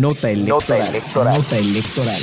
Nota electoral. Nota electoral.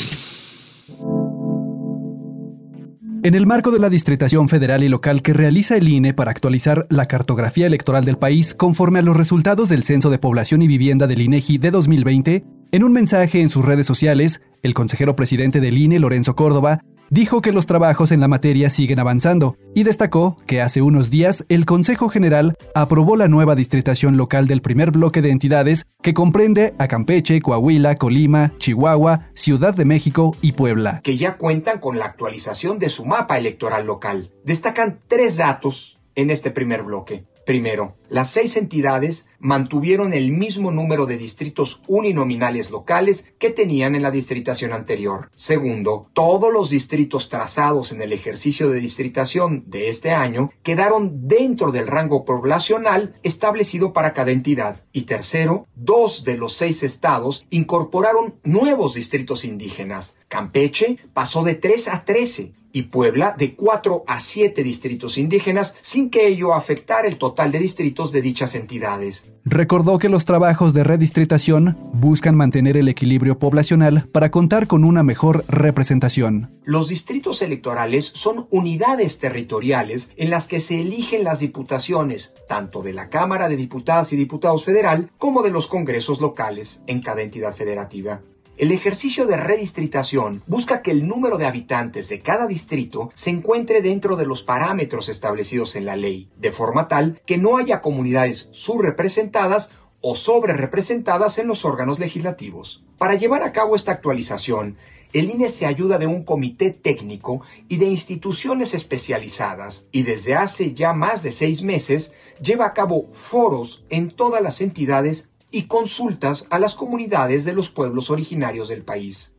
En el marco de la distritación federal y local que realiza el INE para actualizar la cartografía electoral del país conforme a los resultados del Censo de Población y Vivienda del INEGI de 2020, en un mensaje en sus redes sociales, el consejero presidente del INE, Lorenzo Córdoba, dijo que los trabajos en la materia siguen avanzando y destacó que hace unos días el Consejo General aprobó la nueva distritación local del primer bloque de entidades que comprende a Campeche, Coahuila, Colima, Chihuahua, Ciudad de México y Puebla. Que ya cuentan con la actualización de su mapa electoral local. Destacan tres datos en este primer bloque. Primero, las seis entidades mantuvieron el mismo número de distritos uninominales locales que tenían en la distritación anterior. Segundo, todos los distritos trazados en el ejercicio de distritación de este año quedaron dentro del rango poblacional establecido para cada entidad. Y tercero, dos de los seis estados incorporaron nuevos distritos indígenas. Campeche pasó de 3 a 13 y Puebla de 4 a 7 distritos indígenas sin que ello afectara el total de distritos de dichas entidades. Recordó que los trabajos de redistritación buscan mantener el equilibrio poblacional para contar con una mejor representación. Los distritos electorales son unidades territoriales en las que se eligen las diputaciones, tanto de la Cámara de Diputadas y Diputados Federal como de los congresos locales en cada entidad federativa. El ejercicio de redistritación busca que el número de habitantes de cada distrito se encuentre dentro de los parámetros establecidos en la ley, de forma tal que no haya comunidades subrepresentadas o sobrerepresentadas en los órganos legislativos. Para llevar a cabo esta actualización, el INE se ayuda de un comité técnico y de instituciones especializadas y desde hace ya más de seis meses lleva a cabo foros en todas las entidades y consultas a las comunidades de los pueblos originarios del país.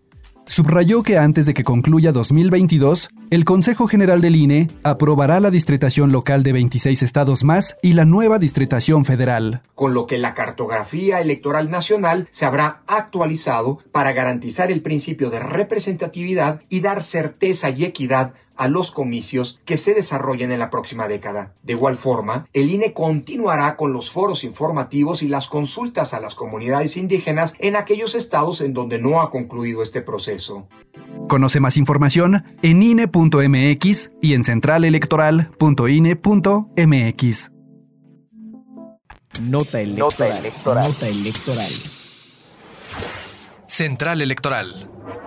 Subrayó que antes de que concluya 2022, el Consejo General del INE aprobará la distritación local de 26 estados más y la nueva distritación federal. Con lo que la cartografía electoral nacional se habrá actualizado para garantizar el principio de representatividad y dar certeza y equidad a los comicios que se desarrollen en la próxima década. De igual forma, el INE continuará con los foros informativos y las consultas a las comunidades indígenas en aquellos estados en donde no ha concluido este proceso. Conoce más información en INE.mx y en centralelectoral.ine.mx. Nota electoral. Nota electoral. Nota electoral. Central Electoral.